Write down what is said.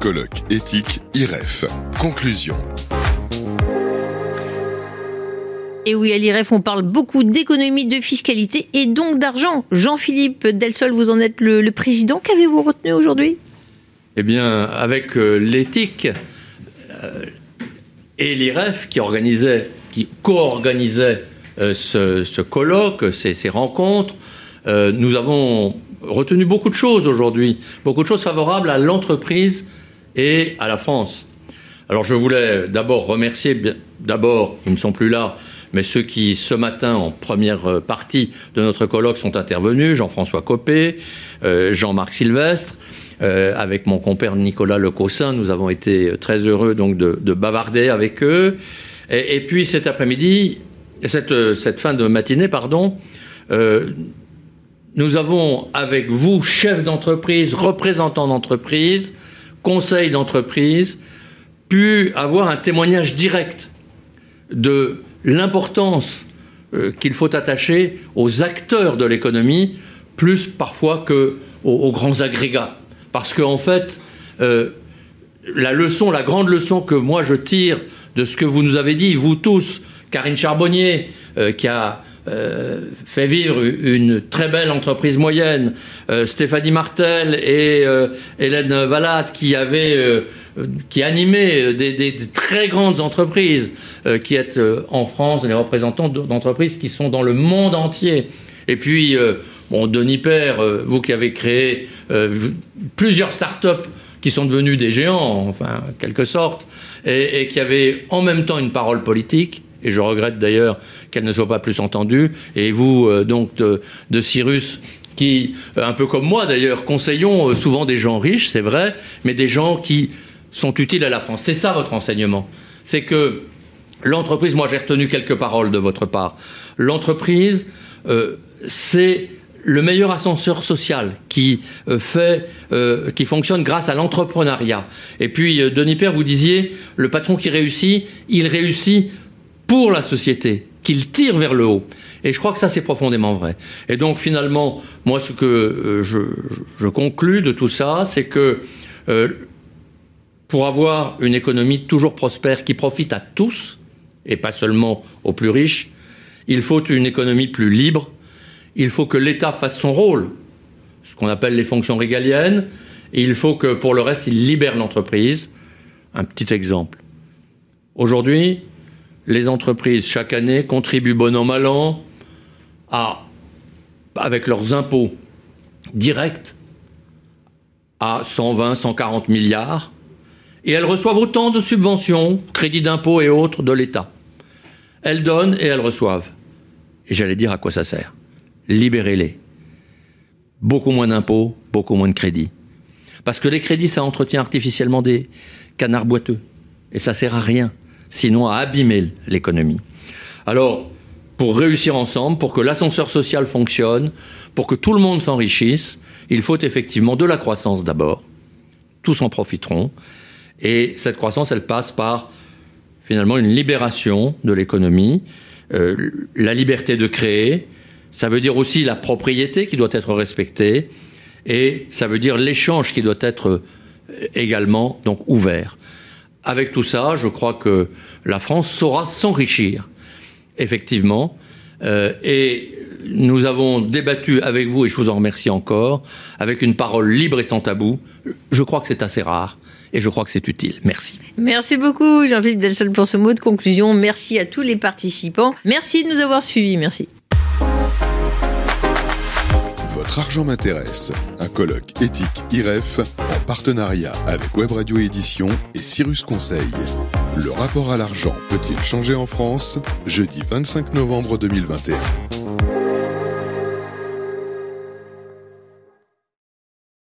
Colloque éthique IREF. Conclusion. Et oui, à l'IREF, on parle beaucoup d'économie, de fiscalité et donc d'argent. Jean-Philippe Delsol, vous en êtes le, président. Qu'avez-vous retenu aujourd'hui? Eh bien, avec euh, l'éthique euh, et l'IREF qui organisait, qui co-organisait euh, ce, colloque, ces, rencontres, nous avons retenu beaucoup de choses aujourd'hui, beaucoup de choses favorables à l'entreprise et à la France. Alors je voulais d'abord remercier, d'abord, ils ne sont plus là, mais ceux qui, ce matin, en première euh, partie de notre colloque, sont intervenus, Jean-François Copé, euh, Jean-Marc Sylvestre, euh, avec mon compère Nicolas Lecossin, nous avons été très heureux donc de, bavarder avec eux. Et, puis cet après-midi, cette, cette, fin de matinée, pardon, nous avons avec vous, chefs d'entreprise, représentants d'entreprise, conseils d'entreprise, pu avoir un témoignage direct de l'importance euh, qu'il faut attacher aux acteurs de l'économie, plus parfois que aux, grands agrégats. Parce qu'en en fait, euh, la leçon, la grande leçon que moi je tire de ce que vous nous avez dit, vous tous, Karine Charbonnier, euh, qui a fait vivre une très belle entreprise moyenne, Stéphanie Martel et Hélène Valade, qui avaient euh, qui animait euh, des, très grandes entreprises, euh, qui êtes en France les représentants d'entreprises qui sont dans le monde entier. Et puis, bon, Denis Père, vous qui avez créé plusieurs start-up qui sont devenus des géants, enfin, en quelque sorte, et, qui avaient en même temps une parole politique, et je regrette d'ailleurs qu'elle ne soit pas plus entendue, et vous, donc, de, Cyrus, qui, un peu comme moi d'ailleurs, conseillons souvent des gens riches, c'est vrai, mais des gens qui sont utiles à la France. C'est ça votre enseignement. C'est que l'entreprise, moi j'ai retenu quelques paroles de votre part, l'entreprise, euh, c'est le meilleur ascenseur social qui euh, fait, euh, qui fonctionne grâce à l'entrepreneuriat. Et puis, Denis Père, vous disiez, le patron qui réussit, il réussit pour la société, qu'il tire vers le haut. Et je crois que ça, c'est profondément vrai. Et donc, finalement, moi, ce que je, je, conclus de tout ça, c'est que pour avoir une économie toujours prospère qui profite à tous, et pas seulement aux plus riches, il faut une économie plus libre, il faut que l'État fasse son rôle, ce qu'on appelle les fonctions régaliennes, et il faut que pour le reste, il libère l'entreprise. Un petit exemple. Aujourd'hui, les entreprises, chaque année, contribuent bon an, mal an, avec leurs impôts directs, à 120, 140 milliards, et elles reçoivent autant de subventions, crédits d'impôt et autres de l'État. Elles donnent et elles reçoivent. Et j'allais dire à quoi ça sert. Libérez-les. Beaucoup moins d'impôts, beaucoup moins de crédits. Parce que les crédits, ça entretient artificiellement des canards boiteux. Et ça sert à rien, sinon à abîmer l'économie. Alors, pour réussir ensemble, pour que l'ascenseur social fonctionne, pour que tout le monde s'enrichisse, il faut effectivement de la croissance d'abord. Tous en profiteront. Et cette croissance, elle passe par finalement une libération de l'économie, euh, la liberté de créer, ça veut dire aussi la propriété qui doit être respectée, et ça veut dire l'échange qui doit être euh, également donc ouvert. Avec tout ça, je crois que la France saura s'enrichir, effectivement, euh, et nous avons débattu avec vous, et je vous en remercie encore, avec une parole libre et sans tabou. Je crois que c'est assez rare et je crois que c'est utile. Merci. Merci beaucoup Jean-Philippe Delsol pour ce mot de conclusion. Merci à tous les participants. Merci de nous avoir suivis. Merci. Votre argent m'intéresse. Un colloque éthique IREF en partenariat avec Web Radio Édition et Cyrus Conseil. Le rapport à l'argent peut-il changer en France? Jeudi 25 novembre 2021.